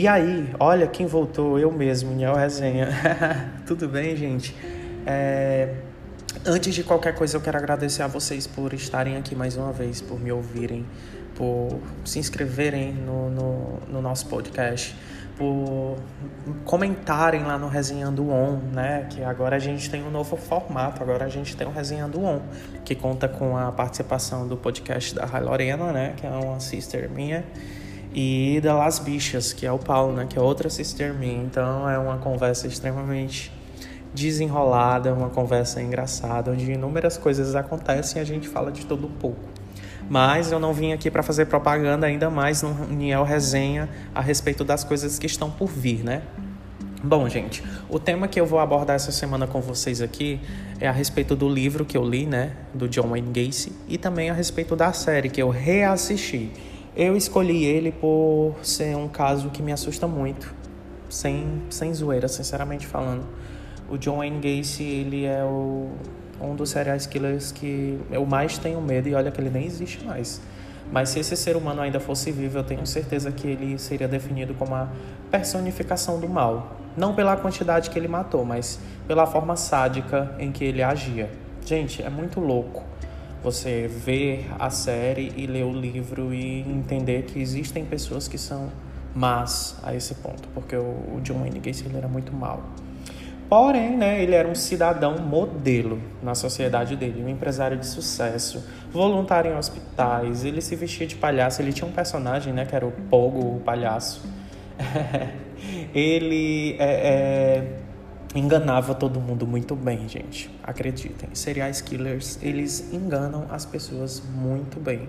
E aí, olha quem voltou, eu mesmo, Niel Resenha. Tudo bem, gente? É... Antes de qualquer coisa, eu quero agradecer a vocês por estarem aqui mais uma vez, por me ouvirem, por se inscreverem no, no, no nosso podcast, por comentarem lá no Resenhando On, né? Que agora a gente tem um novo formato, agora a gente tem o Resenhando On, que conta com a participação do podcast da Rai Lorena, né? Que é uma sister minha, e da Las Bichas, que é o Paulo, né? Que é outra sister minha. Então é uma conversa extremamente desenrolada, uma conversa engraçada, onde inúmeras coisas acontecem e a gente fala de todo um pouco. Mas eu não vim aqui para fazer propaganda ainda mais no Niel Resenha a respeito das coisas que estão por vir, né? Bom, gente, o tema que eu vou abordar essa semana com vocês aqui é a respeito do livro que eu li, né, do John Wayne Gacy, e também a respeito da série que eu reassisti. Eu escolhi ele por ser um caso que me assusta muito, sem, sem zoeira, sinceramente falando. O John Wayne Gacy, ele é o um dos serial killers que eu mais tenho medo e olha que ele nem existe mais. Mas se esse ser humano ainda fosse vivo, eu tenho certeza que ele seria definido como a personificação do mal. Não pela quantidade que ele matou, mas pela forma sádica em que ele agia. Gente, é muito louco você ver a série e ler o livro e entender que existem pessoas que são más a esse ponto, porque o John Wayne Gacy ele era muito mal. Porém, né, ele era um cidadão modelo na sociedade dele, um empresário de sucesso, voluntário em hospitais, ele se vestia de palhaço, ele tinha um personagem, né, que era o Pogo, o palhaço. ele é, é, enganava todo mundo muito bem, gente. Acreditem, serial killers, eles enganam as pessoas muito bem.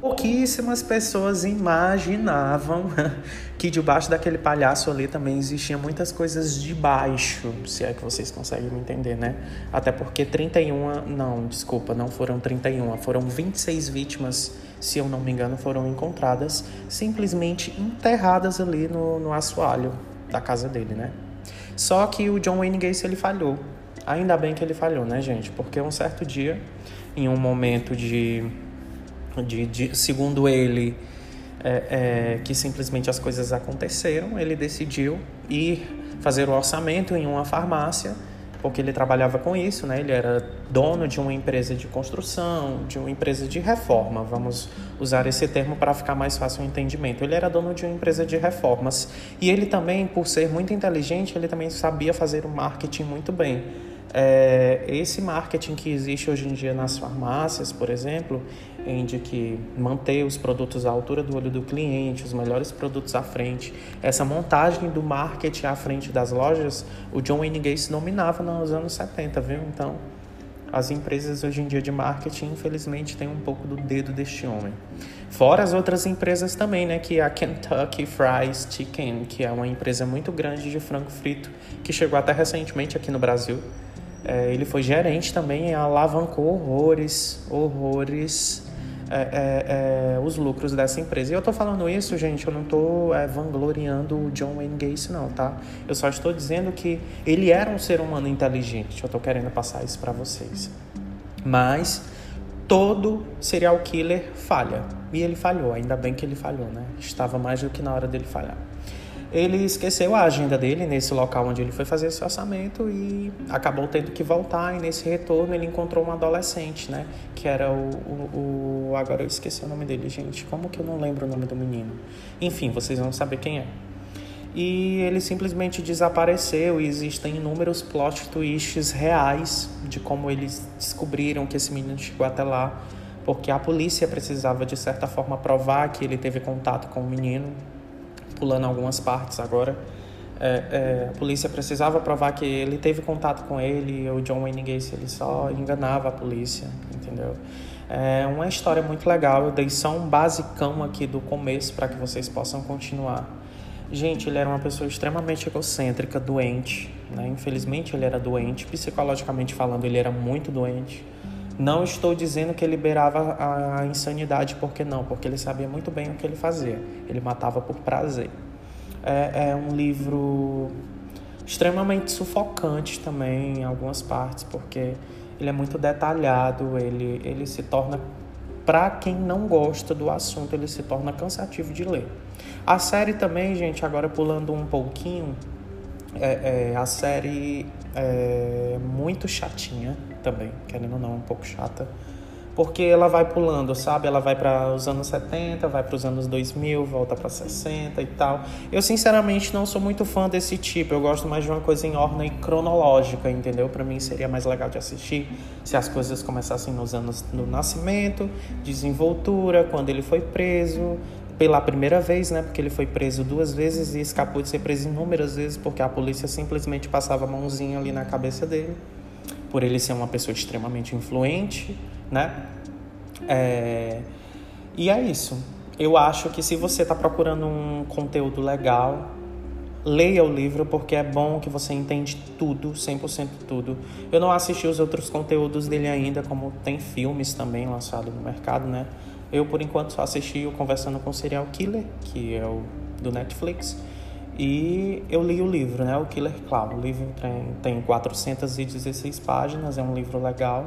Pouquíssimas pessoas imaginavam que debaixo daquele palhaço ali também existiam muitas coisas de baixo, se é que vocês conseguem me entender, né? Até porque 31, não, desculpa, não foram 31, foram 26 vítimas, se eu não me engano, foram encontradas simplesmente enterradas ali no, no assoalho da casa dele, né? Só que o John Wayne Gacy ele falhou. Ainda bem que ele falhou, né, gente? Porque um certo dia, em um momento de de, de segundo ele, é, é, que simplesmente as coisas aconteceram, ele decidiu ir fazer o orçamento em uma farmácia, porque ele trabalhava com isso, né? Ele era dono de uma empresa de construção, de uma empresa de reforma, vamos usar esse termo para ficar mais fácil o entendimento. Ele era dono de uma empresa de reformas e ele também, por ser muito inteligente, ele também sabia fazer o marketing muito bem. É, esse marketing que existe hoje em dia nas farmácias, por exemplo, em de que manter os produtos à altura do olho do cliente, os melhores produtos à frente, essa montagem do marketing à frente das lojas, o John Wayne Gacy dominava nos anos 70, viu? Então, as empresas hoje em dia de marketing, infelizmente, têm um pouco do dedo deste homem. Fora as outras empresas também, né? Que é a Kentucky Fried Chicken, que é uma empresa muito grande de frango frito, que chegou até recentemente aqui no Brasil. É, ele foi gerente também e alavancou horrores, horrores é, é, é, os lucros dessa empresa. E eu estou falando isso, gente, eu não estou é, vangloriando o John Wayne Gacy, não, tá? Eu só estou dizendo que ele era um ser humano inteligente. Eu estou querendo passar isso para vocês. Mas todo serial killer falha. E ele falhou, ainda bem que ele falhou, né? Estava mais do que na hora dele falhar ele esqueceu a agenda dele nesse local onde ele foi fazer esse orçamento e acabou tendo que voltar. E nesse retorno ele encontrou um adolescente, né? Que era o, o, o, Agora eu esqueci o nome dele, gente. Como que eu não lembro o nome do menino? Enfim, vocês vão saber quem é. E ele simplesmente desapareceu e existem inúmeros plot twists reais de como eles descobriram que esse menino chegou até lá. Porque a polícia precisava, de certa forma, provar que ele teve contato com o menino pulando algumas partes agora. É, é, a polícia precisava provar que ele teve contato com ele, o John Wayne Gacy ele só enganava a polícia, entendeu? É uma história muito legal, eu dei só um basicão aqui do começo para que vocês possam continuar. Gente, ele era uma pessoa extremamente egocêntrica, doente, né? Infelizmente ele era doente, psicologicamente falando ele era muito doente. Não estou dizendo que liberava a insanidade, porque não, porque ele sabia muito bem o que ele fazia. Ele matava por prazer. É, é um livro extremamente sufocante também em algumas partes, porque ele é muito detalhado, ele, ele se torna para quem não gosta do assunto, ele se torna cansativo de ler. A série também, gente, agora pulando um pouquinho, é, é, a série é muito chatinha também, querendo ou não, um pouco chata porque ela vai pulando, sabe? Ela vai para os anos 70, vai para os anos 2000, volta para 60 e tal. Eu sinceramente não sou muito fã desse tipo. Eu gosto mais de uma coisa em ordem cronológica, entendeu? Para mim seria mais legal de assistir se as coisas começassem nos anos do nascimento, desenvoltura, quando ele foi preso, pela primeira vez, né? Porque ele foi preso duas vezes e escapou de ser preso inúmeras vezes porque a polícia simplesmente passava a mãozinha ali na cabeça dele, por ele ser uma pessoa extremamente influente né? É... E é isso. Eu acho que se você está procurando um conteúdo legal, leia o livro porque é bom que você entende tudo, 100% tudo. Eu não assisti os outros conteúdos dele ainda, como tem filmes também lançados no mercado, né? Eu, por enquanto, só assisti o Conversando com o Serial Killer, que é o do Netflix. E eu li o livro, né? O Killer Clown. O livro tem, tem 416 páginas, é um livro legal.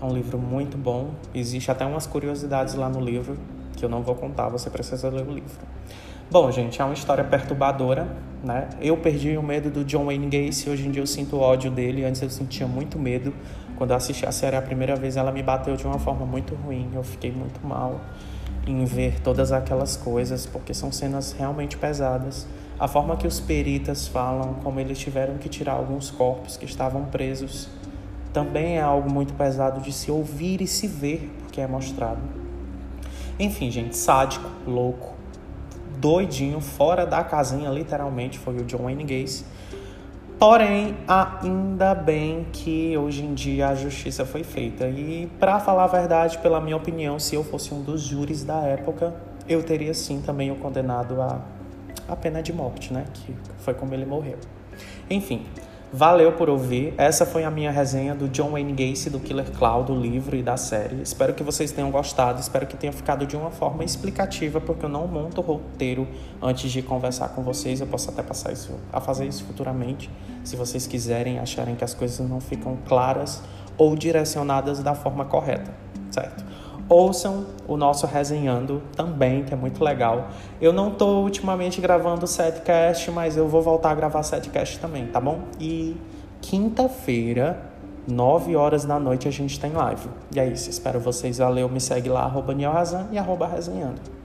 É um livro muito bom. Existe até umas curiosidades lá no livro que eu não vou contar, você precisa ler o livro. Bom, gente, é uma história perturbadora, né? Eu perdi o medo do John Wayne Gacy, hoje em dia eu sinto ódio dele. Antes eu sentia muito medo. Quando eu assisti a série a primeira vez, ela me bateu de uma forma muito ruim. Eu fiquei muito mal em ver todas aquelas coisas, porque são cenas realmente pesadas. A forma que os peritas falam, como eles tiveram que tirar alguns corpos que estavam presos também é algo muito pesado de se ouvir e se ver, porque é mostrado. Enfim, gente, sádico, louco, doidinho, fora da casinha, literalmente, foi o John Wayne Gacy. Porém, ainda bem que hoje em dia a justiça foi feita. E, para falar a verdade, pela minha opinião, se eu fosse um dos júris da época, eu teria sim também o condenado a, a pena de morte, né? Que foi como ele morreu. Enfim, Valeu por ouvir. Essa foi a minha resenha do John Wayne Gacy, do Killer Cloud, do livro e da série. Espero que vocês tenham gostado. Espero que tenha ficado de uma forma explicativa, porque eu não monto roteiro antes de conversar com vocês. Eu posso até passar isso, a fazer isso futuramente, se vocês quiserem, acharem que as coisas não ficam claras ou direcionadas da forma correta, certo? Ouçam o nosso resenhando também, que é muito legal. Eu não tô ultimamente gravando setcast, mas eu vou voltar a gravar setcast também, tá bom? E quinta-feira, 9 horas da noite, a gente tem live. E é isso, espero vocês. Valeu, me segue lá, arroba Niel Razan e arroba resenhando.